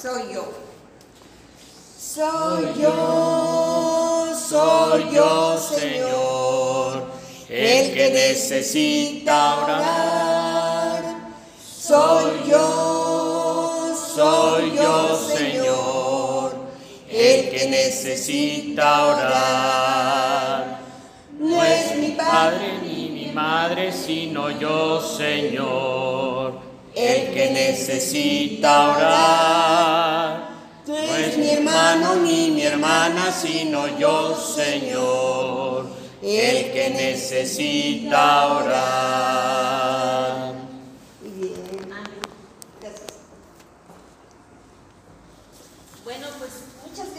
Soy yo. Soy yo, soy yo, Señor, el que necesita orar. Soy yo, soy yo, Señor, el que necesita orar. No es mi padre ni mi madre, sino yo, Señor, el que necesita orar no es pues mi hermano ni mi hermana, sino yo, Señor, el que necesita orar. Bien. Gracias. Bueno, pues muchas gracias.